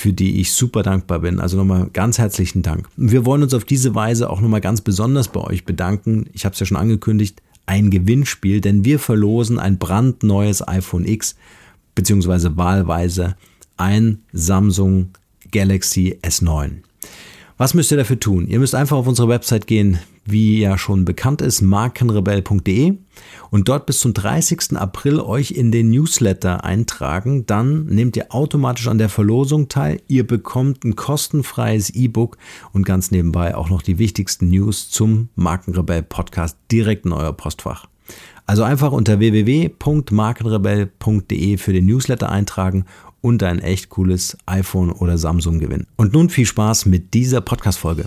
für die ich super dankbar bin. Also nochmal ganz herzlichen Dank. Wir wollen uns auf diese Weise auch nochmal ganz besonders bei euch bedanken. Ich habe es ja schon angekündigt, ein Gewinnspiel, denn wir verlosen ein brandneues iPhone X beziehungsweise wahlweise ein Samsung Galaxy S9. Was müsst ihr dafür tun? Ihr müsst einfach auf unsere Website gehen, wie ja schon bekannt ist, markenrebell.de und dort bis zum 30. April euch in den Newsletter eintragen. Dann nehmt ihr automatisch an der Verlosung teil. Ihr bekommt ein kostenfreies E-Book und ganz nebenbei auch noch die wichtigsten News zum Markenrebell Podcast direkt in euer Postfach. Also einfach unter www.markenrebell.de für den Newsletter eintragen und ein echt cooles iPhone oder Samsung gewinnen. Und nun viel Spaß mit dieser Podcast-Folge.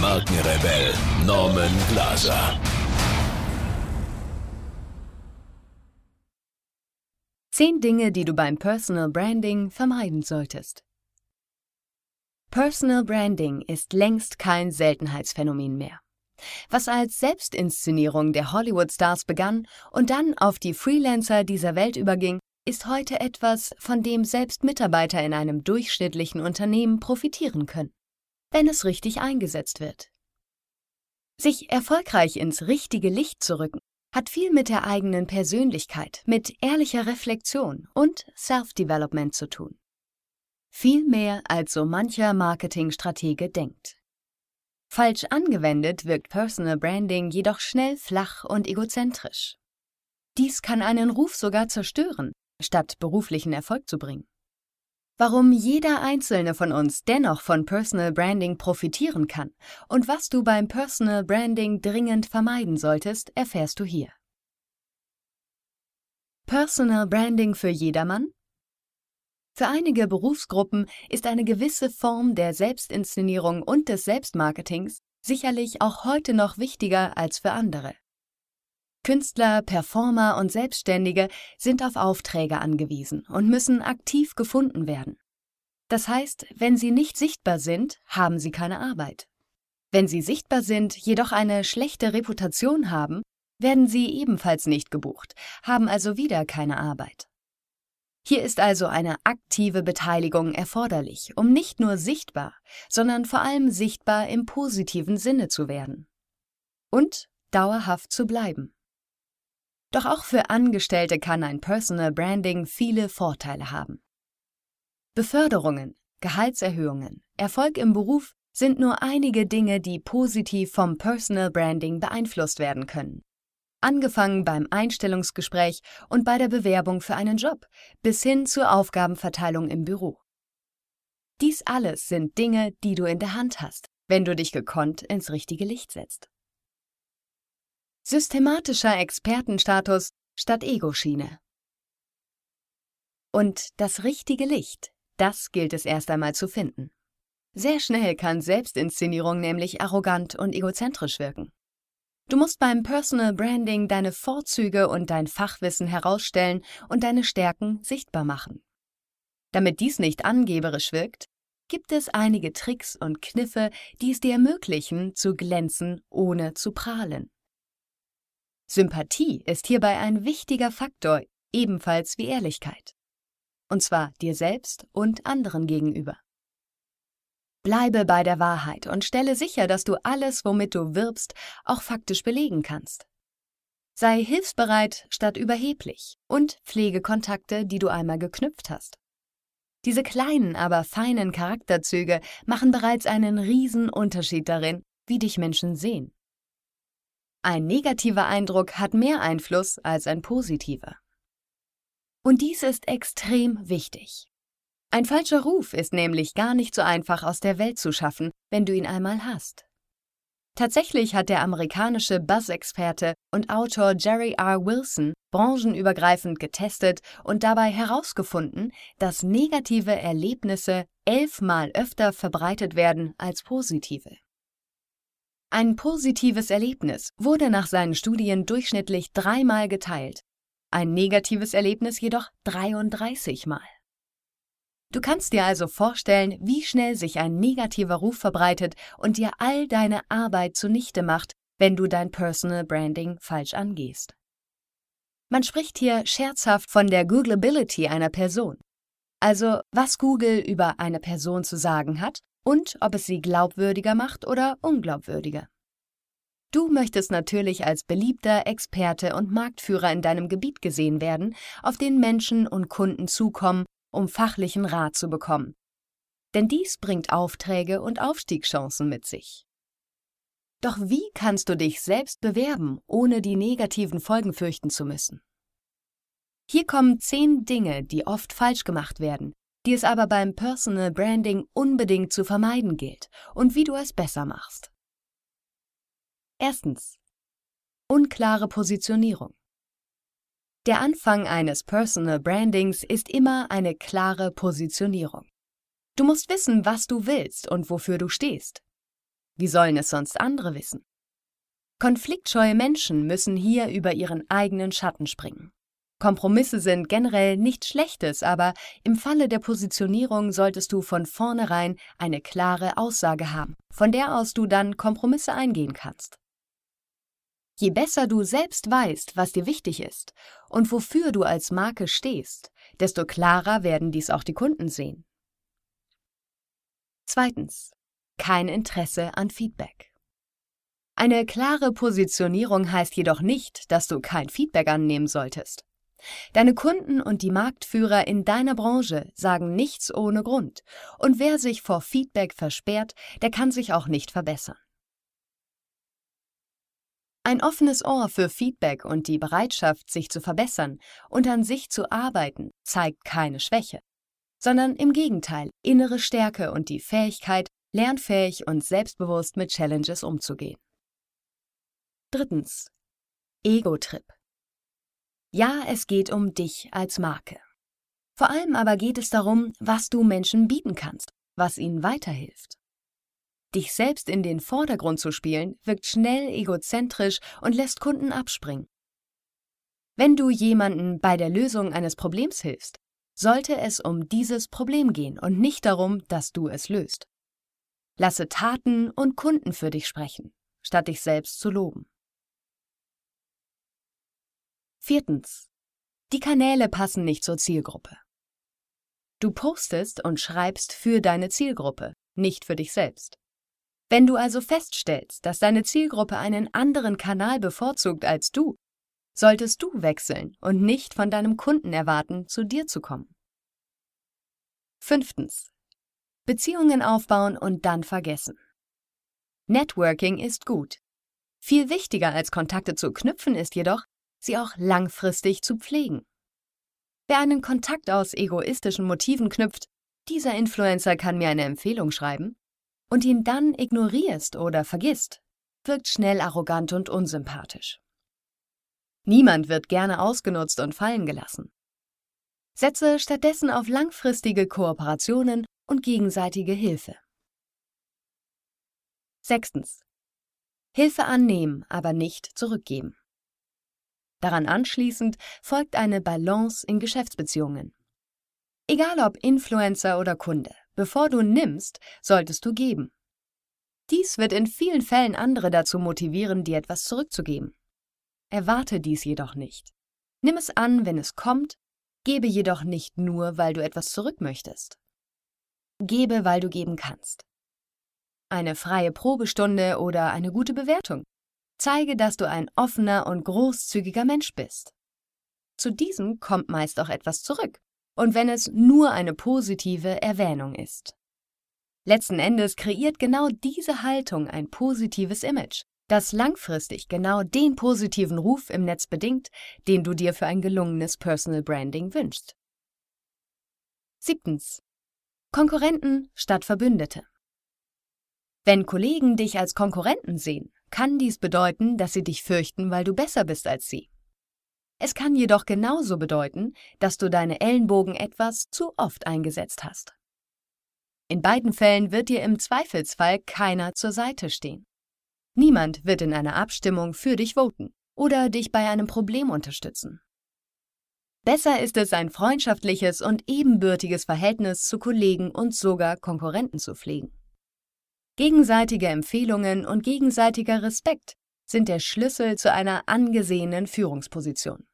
Markenrebell Norman Glaser. Zehn Dinge, die du beim Personal Branding vermeiden solltest. Personal Branding ist längst kein Seltenheitsphänomen mehr. Was als Selbstinszenierung der Hollywood-Stars begann und dann auf die Freelancer dieser Welt überging, ist heute etwas, von dem selbst Mitarbeiter in einem durchschnittlichen Unternehmen profitieren können, wenn es richtig eingesetzt wird. Sich erfolgreich ins richtige Licht zu rücken, hat viel mit der eigenen Persönlichkeit, mit ehrlicher Reflexion und Self-Development zu tun. Viel mehr als so mancher Marketingstratege denkt. Falsch angewendet wirkt Personal Branding jedoch schnell flach und egozentrisch. Dies kann einen Ruf sogar zerstören, statt beruflichen Erfolg zu bringen. Warum jeder einzelne von uns dennoch von Personal Branding profitieren kann und was du beim Personal Branding dringend vermeiden solltest, erfährst du hier. Personal Branding für jedermann? Für einige Berufsgruppen ist eine gewisse Form der Selbstinszenierung und des Selbstmarketings sicherlich auch heute noch wichtiger als für andere. Künstler, Performer und Selbstständige sind auf Aufträge angewiesen und müssen aktiv gefunden werden. Das heißt, wenn sie nicht sichtbar sind, haben sie keine Arbeit. Wenn sie sichtbar sind, jedoch eine schlechte Reputation haben, werden sie ebenfalls nicht gebucht, haben also wieder keine Arbeit. Hier ist also eine aktive Beteiligung erforderlich, um nicht nur sichtbar, sondern vor allem sichtbar im positiven Sinne zu werden. Und dauerhaft zu bleiben. Doch auch für Angestellte kann ein Personal Branding viele Vorteile haben. Beförderungen, Gehaltserhöhungen, Erfolg im Beruf sind nur einige Dinge, die positiv vom Personal Branding beeinflusst werden können angefangen beim Einstellungsgespräch und bei der Bewerbung für einen Job bis hin zur Aufgabenverteilung im Büro. Dies alles sind Dinge, die du in der Hand hast, wenn du dich gekonnt ins richtige Licht setzt. Systematischer Expertenstatus statt Ego-Schiene. Und das richtige Licht, das gilt es erst einmal zu finden. Sehr schnell kann Selbstinszenierung nämlich arrogant und egozentrisch wirken. Du musst beim Personal Branding deine Vorzüge und dein Fachwissen herausstellen und deine Stärken sichtbar machen. Damit dies nicht angeberisch wirkt, gibt es einige Tricks und Kniffe, die es dir ermöglichen, zu glänzen, ohne zu prahlen. Sympathie ist hierbei ein wichtiger Faktor, ebenfalls wie Ehrlichkeit. Und zwar dir selbst und anderen gegenüber. Bleibe bei der Wahrheit und stelle sicher, dass du alles, womit du wirbst, auch faktisch belegen kannst. Sei hilfsbereit statt überheblich und pflege Kontakte, die du einmal geknüpft hast. Diese kleinen, aber feinen Charakterzüge machen bereits einen riesen Unterschied darin, wie dich Menschen sehen. Ein negativer Eindruck hat mehr Einfluss als ein positiver. Und dies ist extrem wichtig. Ein falscher Ruf ist nämlich gar nicht so einfach aus der Welt zu schaffen, wenn du ihn einmal hast. Tatsächlich hat der amerikanische Buzz-Experte und Autor Jerry R. Wilson branchenübergreifend getestet und dabei herausgefunden, dass negative Erlebnisse elfmal öfter verbreitet werden als positive. Ein positives Erlebnis wurde nach seinen Studien durchschnittlich dreimal geteilt, ein negatives Erlebnis jedoch 33 Mal. Du kannst dir also vorstellen, wie schnell sich ein negativer Ruf verbreitet und dir all deine Arbeit zunichte macht, wenn du dein Personal Branding falsch angehst. Man spricht hier scherzhaft von der Googleability einer Person. Also was Google über eine Person zu sagen hat und ob es sie glaubwürdiger macht oder unglaubwürdiger. Du möchtest natürlich als beliebter Experte und Marktführer in deinem Gebiet gesehen werden, auf den Menschen und Kunden zukommen um fachlichen Rat zu bekommen. Denn dies bringt Aufträge und Aufstiegschancen mit sich. Doch wie kannst du dich selbst bewerben, ohne die negativen Folgen fürchten zu müssen? Hier kommen zehn Dinge, die oft falsch gemacht werden, die es aber beim Personal Branding unbedingt zu vermeiden gilt und wie du es besser machst. Erstens. Unklare Positionierung. Der Anfang eines Personal Brandings ist immer eine klare Positionierung. Du musst wissen, was du willst und wofür du stehst. Wie sollen es sonst andere wissen? Konfliktscheue Menschen müssen hier über ihren eigenen Schatten springen. Kompromisse sind generell nichts Schlechtes, aber im Falle der Positionierung solltest du von vornherein eine klare Aussage haben, von der aus du dann Kompromisse eingehen kannst. Je besser du selbst weißt, was dir wichtig ist und wofür du als Marke stehst, desto klarer werden dies auch die Kunden sehen. Zweitens. Kein Interesse an Feedback. Eine klare Positionierung heißt jedoch nicht, dass du kein Feedback annehmen solltest. Deine Kunden und die Marktführer in deiner Branche sagen nichts ohne Grund, und wer sich vor Feedback versperrt, der kann sich auch nicht verbessern. Ein offenes Ohr für Feedback und die Bereitschaft, sich zu verbessern und an sich zu arbeiten, zeigt keine Schwäche, sondern im Gegenteil innere Stärke und die Fähigkeit, lernfähig und selbstbewusst mit Challenges umzugehen. Drittens. Ego-Trip. Ja, es geht um dich als Marke. Vor allem aber geht es darum, was du Menschen bieten kannst, was ihnen weiterhilft. Dich selbst in den Vordergrund zu spielen, wirkt schnell egozentrisch und lässt Kunden abspringen. Wenn du jemanden bei der Lösung eines Problems hilfst, sollte es um dieses Problem gehen und nicht darum, dass du es löst. Lasse Taten und Kunden für dich sprechen, statt dich selbst zu loben. Viertens. Die Kanäle passen nicht zur Zielgruppe. Du postest und schreibst für deine Zielgruppe, nicht für dich selbst. Wenn du also feststellst, dass deine Zielgruppe einen anderen Kanal bevorzugt als du, solltest du wechseln und nicht von deinem Kunden erwarten, zu dir zu kommen. Fünftens. Beziehungen aufbauen und dann vergessen. Networking ist gut. Viel wichtiger als Kontakte zu knüpfen ist jedoch, sie auch langfristig zu pflegen. Wer einen Kontakt aus egoistischen Motiven knüpft, dieser Influencer kann mir eine Empfehlung schreiben, und ihn dann ignorierst oder vergisst, wirkt schnell arrogant und unsympathisch. Niemand wird gerne ausgenutzt und fallen gelassen. Setze stattdessen auf langfristige Kooperationen und gegenseitige Hilfe. Sechstens. Hilfe annehmen, aber nicht zurückgeben. Daran anschließend folgt eine Balance in Geschäftsbeziehungen. Egal ob Influencer oder Kunde, Bevor du nimmst, solltest du geben. Dies wird in vielen Fällen andere dazu motivieren, dir etwas zurückzugeben. Erwarte dies jedoch nicht. Nimm es an, wenn es kommt, gebe jedoch nicht nur, weil du etwas zurück möchtest. Gebe, weil du geben kannst. Eine freie Probestunde oder eine gute Bewertung. Zeige, dass du ein offener und großzügiger Mensch bist. Zu diesem kommt meist auch etwas zurück und wenn es nur eine positive Erwähnung ist. Letzten Endes kreiert genau diese Haltung ein positives Image, das langfristig genau den positiven Ruf im Netz bedingt, den du dir für ein gelungenes Personal Branding wünschst. Siebtens. Konkurrenten statt Verbündete. Wenn Kollegen dich als Konkurrenten sehen, kann dies bedeuten, dass sie dich fürchten, weil du besser bist als sie. Es kann jedoch genauso bedeuten, dass du deine Ellenbogen etwas zu oft eingesetzt hast. In beiden Fällen wird dir im Zweifelsfall keiner zur Seite stehen. Niemand wird in einer Abstimmung für dich voten oder dich bei einem Problem unterstützen. Besser ist es, ein freundschaftliches und ebenbürtiges Verhältnis zu Kollegen und sogar Konkurrenten zu pflegen. Gegenseitige Empfehlungen und gegenseitiger Respekt sind der Schlüssel zu einer angesehenen Führungsposition.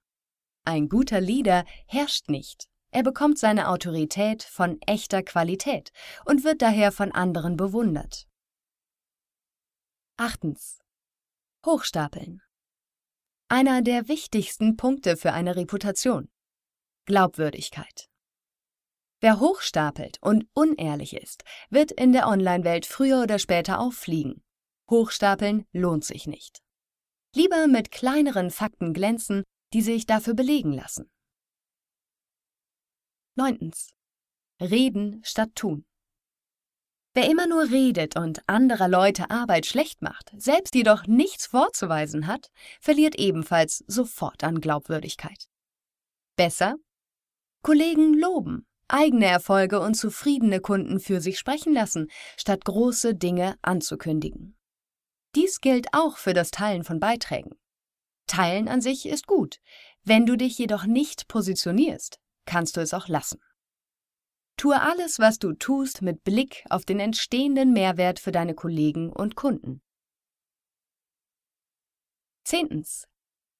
Ein guter Leader herrscht nicht. Er bekommt seine Autorität von echter Qualität und wird daher von anderen bewundert. Achtens. Hochstapeln. Einer der wichtigsten Punkte für eine Reputation. Glaubwürdigkeit. Wer hochstapelt und unehrlich ist, wird in der Online-Welt früher oder später auffliegen. Hochstapeln lohnt sich nicht. Lieber mit kleineren Fakten glänzen, die sich dafür belegen lassen. 9. Reden statt tun. Wer immer nur redet und anderer Leute Arbeit schlecht macht, selbst jedoch nichts vorzuweisen hat, verliert ebenfalls sofort an Glaubwürdigkeit. Besser? Kollegen loben, eigene Erfolge und zufriedene Kunden für sich sprechen lassen, statt große Dinge anzukündigen. Dies gilt auch für das Teilen von Beiträgen. Teilen an sich ist gut. Wenn du dich jedoch nicht positionierst, kannst du es auch lassen. Tue alles, was du tust, mit Blick auf den entstehenden Mehrwert für deine Kollegen und Kunden. Zehntens.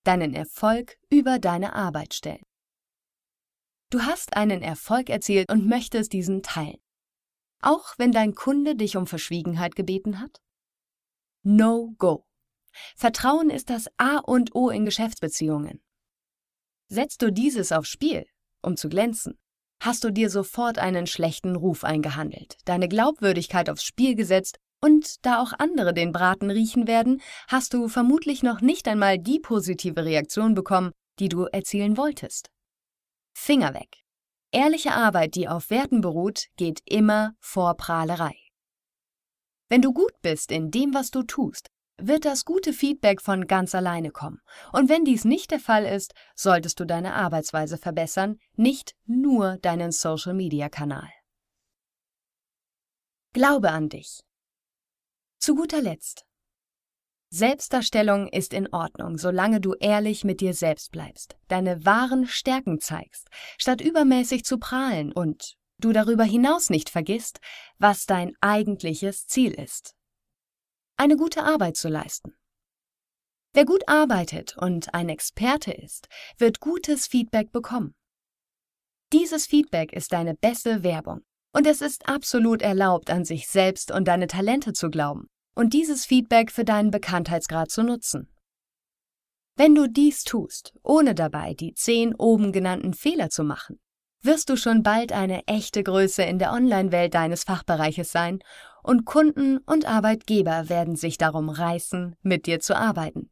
Deinen Erfolg über deine Arbeit stellen. Du hast einen Erfolg erzielt und möchtest diesen teilen. Auch wenn dein Kunde dich um Verschwiegenheit gebeten hat? No-Go. Vertrauen ist das A und O in Geschäftsbeziehungen. Setzt du dieses aufs Spiel, um zu glänzen, hast du dir sofort einen schlechten Ruf eingehandelt, deine Glaubwürdigkeit aufs Spiel gesetzt und da auch andere den Braten riechen werden, hast du vermutlich noch nicht einmal die positive Reaktion bekommen, die du erzielen wolltest. Finger weg. Ehrliche Arbeit, die auf Werten beruht, geht immer vor Prahlerei. Wenn du gut bist in dem, was du tust, wird das gute Feedback von ganz alleine kommen. Und wenn dies nicht der Fall ist, solltest du deine Arbeitsweise verbessern, nicht nur deinen Social-Media-Kanal. Glaube an dich. Zu guter Letzt. Selbstdarstellung ist in Ordnung, solange du ehrlich mit dir selbst bleibst, deine wahren Stärken zeigst, statt übermäßig zu prahlen und du darüber hinaus nicht vergisst, was dein eigentliches Ziel ist. Eine gute Arbeit zu leisten. Wer gut arbeitet und ein Experte ist, wird gutes Feedback bekommen. Dieses Feedback ist deine beste Werbung und es ist absolut erlaubt, an sich selbst und deine Talente zu glauben und dieses Feedback für deinen Bekanntheitsgrad zu nutzen. Wenn du dies tust, ohne dabei die zehn oben genannten Fehler zu machen, wirst du schon bald eine echte Größe in der Online-Welt deines Fachbereiches sein und Kunden und Arbeitgeber werden sich darum reißen, mit dir zu arbeiten.